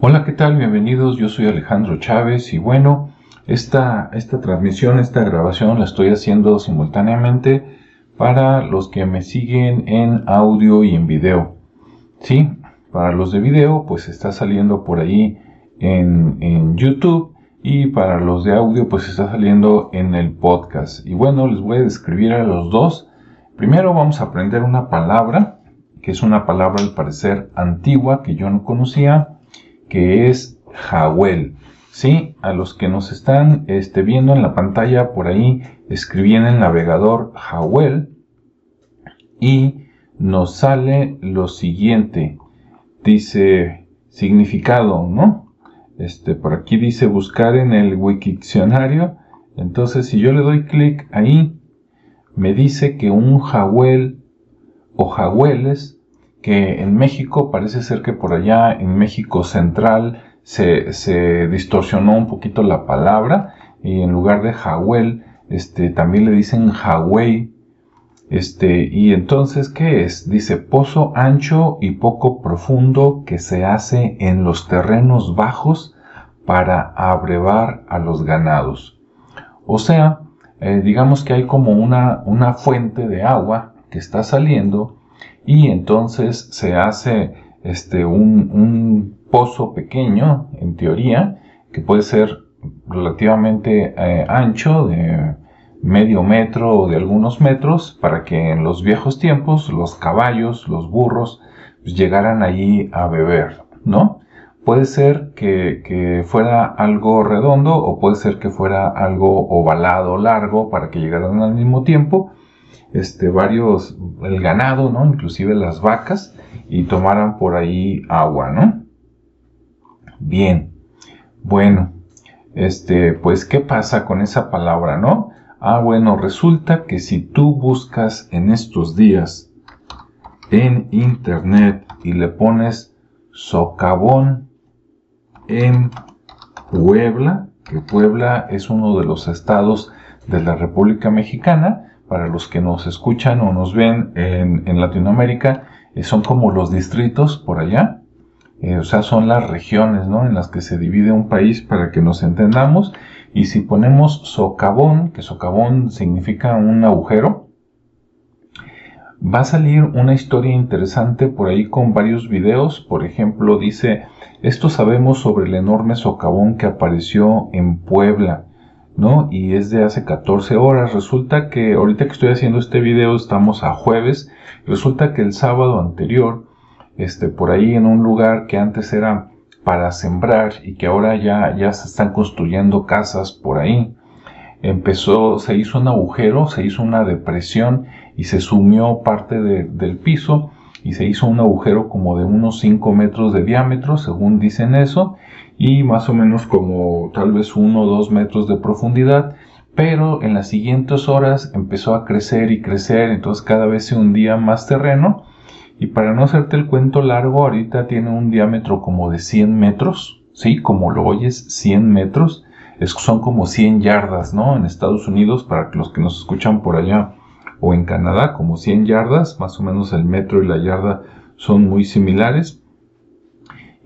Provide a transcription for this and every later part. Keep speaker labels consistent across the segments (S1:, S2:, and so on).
S1: Hola, ¿qué tal? Bienvenidos, yo soy Alejandro Chávez y bueno, esta, esta transmisión, esta grabación la estoy haciendo simultáneamente para los que me siguen en audio y en video. Sí, para los de video pues está saliendo por ahí en, en YouTube y para los de audio pues está saliendo en el podcast. Y bueno, les voy a describir a los dos. Primero vamos a aprender una palabra, que es una palabra al parecer antigua que yo no conocía que es Jawel. Sí, a los que nos están este, viendo en la pantalla por ahí, escribí en el navegador Jawel y nos sale lo siguiente. Dice significado, ¿no? Este, por aquí dice buscar en el Wikiccionario. Entonces, si yo le doy clic ahí, me dice que un Jawel o Jaweles que en México parece ser que por allá en México central se, distorsionó un poquito la palabra y en lugar de Jawel, este, también le dicen Hawei. Este, y entonces, ¿qué es? Dice pozo ancho y poco profundo que se hace en los terrenos bajos para abrevar a los ganados. O sea, eh, digamos que hay como una, una fuente de agua que está saliendo y entonces se hace este, un, pozo pequeño, en teoría, que puede ser relativamente eh, ancho, de medio metro o de algunos metros, para que en los viejos tiempos los caballos, los burros, pues, llegaran allí a beber, ¿no? Puede ser que, que, fuera algo redondo o puede ser que fuera algo ovalado, largo, para que llegaran al mismo tiempo, este, varios, el ganado, ¿no? Inclusive las vacas, y tomaran por ahí agua, ¿no? Bien, bueno, este, pues, ¿qué pasa con esa palabra, no? Ah, bueno, resulta que si tú buscas en estos días en internet y le pones socavón en Puebla, que Puebla es uno de los estados de la República Mexicana, para los que nos escuchan o nos ven en, Latinoamérica, eh, son como los distritos por allá, eh, o sea, son las regiones ¿no? en las que se divide un país para que nos entendamos. Y si ponemos socavón, que socavón significa un agujero, va a salir una historia interesante por ahí con varios videos. Por ejemplo, dice, esto sabemos sobre el enorme socavón que apareció en Puebla. ¿No? Y es de hace 14 horas. Resulta que ahorita que estoy haciendo este video estamos a jueves. Resulta que el sábado anterior, este, por ahí en un lugar que antes era para sembrar y que ahora ya, ya se están construyendo casas por ahí, empezó, se hizo un agujero, se hizo una depresión y se sumió parte del piso y se hizo un agujero como de unos 5 metros de diámetro, según dicen eso, y más o menos como tal vez 1 o 2 metros de profundidad, pero en las siguientes horas empezó a crecer y crecer, entonces cada vez se hundía más terreno, y para no hacerte el cuento largo, ahorita tiene un diámetro como de 100 metros, ¿sí? Como lo oyes, 100 metros, son como 100 yardas, ¿no? En Estados Unidos, para los que nos escuchan por allá, o en Canadá como 100 yardas, más o menos el metro y la yarda son muy similares.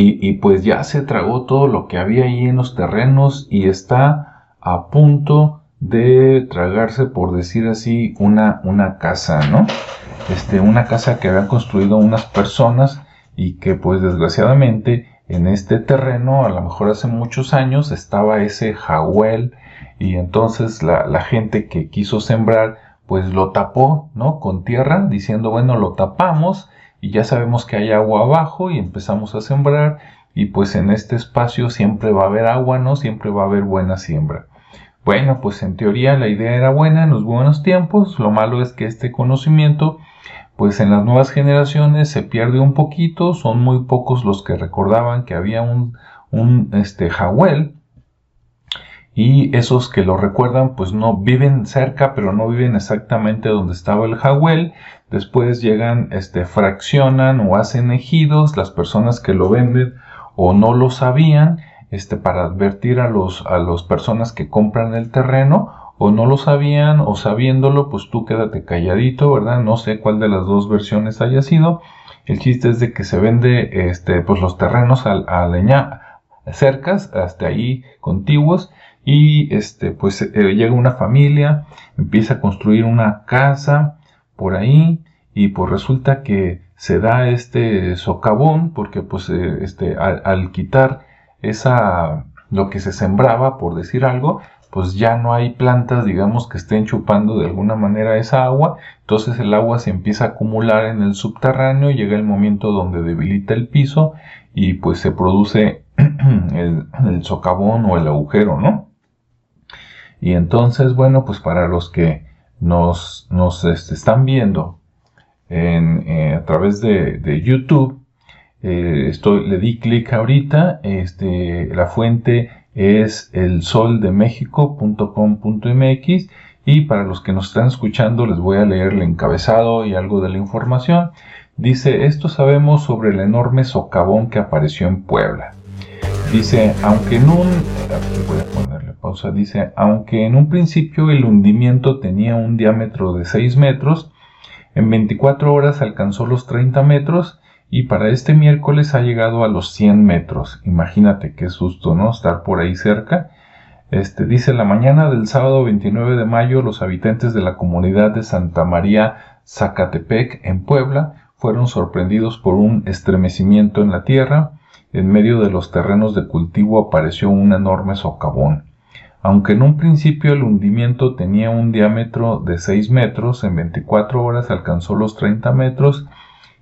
S1: Y, pues ya se tragó todo lo que había ahí en los terrenos y está a punto de tragarse, por decir así, una, una casa, ¿no? Este, una casa que habían construido unas personas y que pues desgraciadamente en este terreno, a lo mejor hace muchos años, estaba ese jahuel y entonces la, la gente que quiso sembrar pues lo tapó, ¿no? Con tierra, diciendo, bueno, lo tapamos y ya sabemos que hay agua abajo y empezamos a sembrar y pues en este espacio siempre va a haber agua, ¿no? Siempre va a haber buena siembra. Bueno, pues en teoría la idea era buena en los buenos tiempos, lo malo es que este conocimiento pues en las nuevas generaciones se pierde un poquito, son muy pocos los que recordaban que había un, un este, jahuel y esos que lo recuerdan pues no viven cerca pero no viven exactamente donde estaba el jahuel después llegan este fraccionan o hacen ejidos las personas que lo venden o no lo sabían este para advertir a los a las personas que compran el terreno o no lo sabían o sabiéndolo, pues tú quédate calladito, ¿verdad? No sé cuál de las dos versiones haya sido. El chiste es de que se vende este, pues los terrenos a, leña cercas, hasta ahí contiguos, y este, pues eh, llega una familia, empieza a construir una casa por ahí, y pues resulta que se da este socavón, porque pues eh, este, al quitar esa, lo que se sembraba, por decir algo, pues ya no hay plantas, digamos, que estén chupando de alguna manera esa agua, entonces el agua se empieza a acumular en el subterráneo, llega el momento donde debilita el piso y pues se produce el, socavón o el agujero, ¿no? Y entonces, bueno, pues para los que nos, nos este, están viendo en, eh, a través de, YouTube, eh, estoy, le di clic ahorita, este, la fuente es el soldemexico.com.mx y para los que nos están escuchando les voy a leer el encabezado y algo de la información. Dice, esto sabemos sobre el enorme socavón que apareció en Puebla. Dice, aunque en un... Pausa. Dice, aunque en un principio el hundimiento tenía un diámetro de 6 metros, en 24 horas alcanzó los 30 metros y para este miércoles ha llegado a los 100 metros. Imagínate qué susto, ¿no? Estar por ahí cerca. Este, dice, la mañana del sábado 29 de mayo, los habitantes de la comunidad de Santa María Zacatepec, en Puebla, fueron sorprendidos por un estremecimiento en la tierra. En medio de los terrenos de cultivo apareció un enorme socavón. Aunque en un principio el hundimiento tenía un diámetro de 6 metros, en 24 horas alcanzó los 30 metros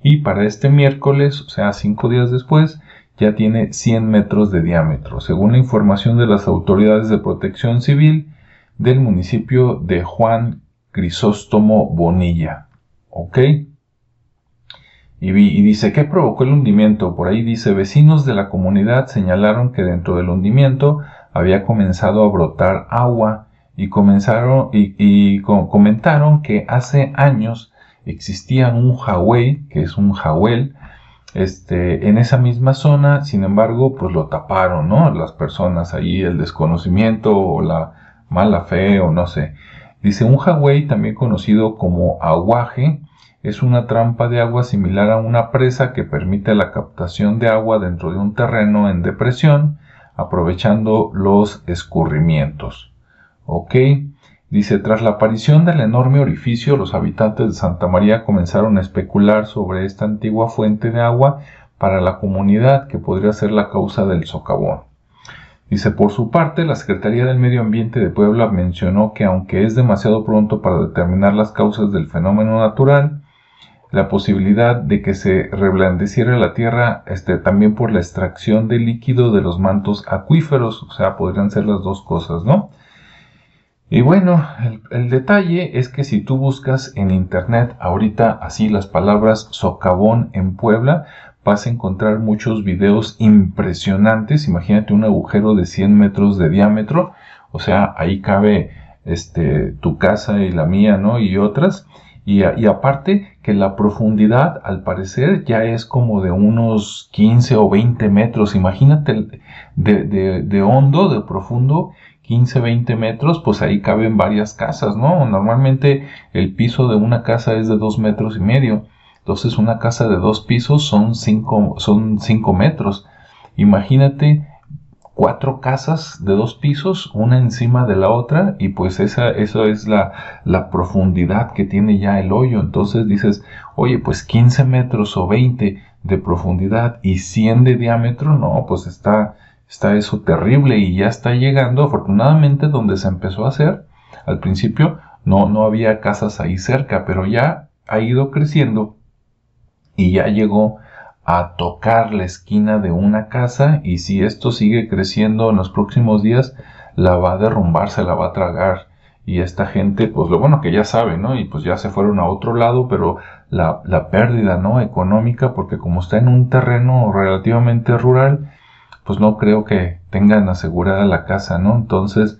S1: y para este miércoles, o sea, cinco días después, ya tiene 100 metros de diámetro, según la información de las autoridades de protección civil del municipio de Juan Crisóstomo Bonilla. ¿Ok? Y, y, dice, ¿qué provocó el hundimiento? Por ahí dice, vecinos de la comunidad señalaron que dentro del hundimiento había comenzado a brotar agua y comenzaron y, comentaron que hace años existía un Hawái, que es un Jawel, este, en esa misma zona, sin embargo, pues lo taparon, ¿no? Las personas ahí, el desconocimiento o la mala fe o no sé. Dice, un Hawái, también conocido como aguaje, es una trampa de agua similar a una presa que permite la captación de agua dentro de un terreno en depresión, aprovechando los escurrimientos. ¿Ok? Dice, tras la aparición del enorme orificio, los habitantes de Santa María comenzaron a especular sobre esta antigua fuente de agua para la comunidad que podría ser la causa del socavón. Dice, por su parte, la Secretaría del Medio Ambiente de Puebla mencionó que aunque es demasiado pronto para determinar las causas del fenómeno natural, la posibilidad de que se reblandeciera la tierra este, también por la extracción de líquido de los mantos acuíferos, o sea, podrían ser las dos cosas, ¿no? Y bueno, el, detalle es que si tú buscas en internet ahorita así las palabras socavón en Puebla, vas a encontrar muchos videos impresionantes. Imagínate un agujero de 100 metros de diámetro, o sea, ahí cabe este, tu casa y la mía, ¿no? Y otras. Y, aparte que la profundidad al parecer ya es como de unos 15 o 20 metros. Imagínate de, de, de hondo, de profundo 15, 20 metros, pues ahí caben varias casas, ¿no? Normalmente el piso de una casa es de 2 metros y medio. Entonces una casa de dos pisos son 5 son cinco metros. Imagínate cuatro casas de dos pisos, una encima de la otra, y pues esa, eso es la, la profundidad que tiene ya el hoyo. Entonces dices, oye, pues 15 metros o 20 de profundidad y 100 de diámetro, no, pues está, está eso terrible y ya está llegando, afortunadamente, donde se empezó a hacer. Al principio no, no había casas ahí cerca, pero ya ha ido creciendo y ya llegó a tocar la esquina de una casa y si esto sigue creciendo en los próximos días, la va a derrumbar, se la va a tragar. Y esta gente, pues lo bueno que ya sabe, ¿no? Y pues ya se fueron a otro lado, pero la, la pérdida, ¿no? Económica, porque como está en un terreno relativamente rural, pues no creo que tengan asegurada la casa, ¿no? Entonces,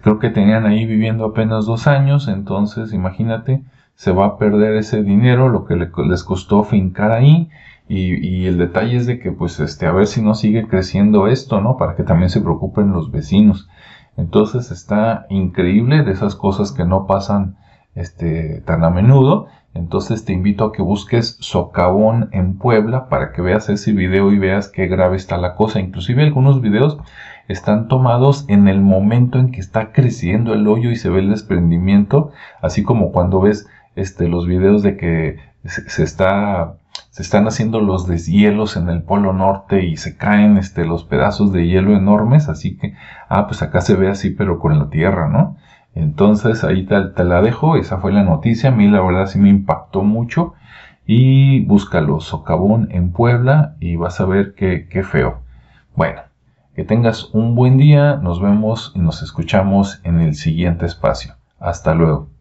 S1: creo que tenían ahí viviendo apenas dos años, entonces imagínate, se va a perder ese dinero, lo que les costó fincar ahí, y, el detalle es de que, pues, este, a ver si no sigue creciendo esto, ¿no? Para que también se preocupen los vecinos. Entonces está increíble de esas cosas que no pasan este, tan a menudo. Entonces te invito a que busques socavón en Puebla para que veas ese video y veas qué grave está la cosa. Inclusive algunos videos están tomados en el momento en que está creciendo el hoyo y se ve el desprendimiento, así como cuando ves este, los videos de que se, está se están haciendo los deshielos en el polo norte y se caen este, los pedazos de hielo enormes, así que, ah, pues acá se ve así, pero con la tierra, ¿no? Entonces ahí te, la dejo, esa fue la noticia, a mí la verdad sí me impactó mucho y búscalo, socavón en Puebla y vas a ver qué, qué feo. Bueno, que tengas un buen día, nos vemos y nos escuchamos en el siguiente espacio. Hasta luego.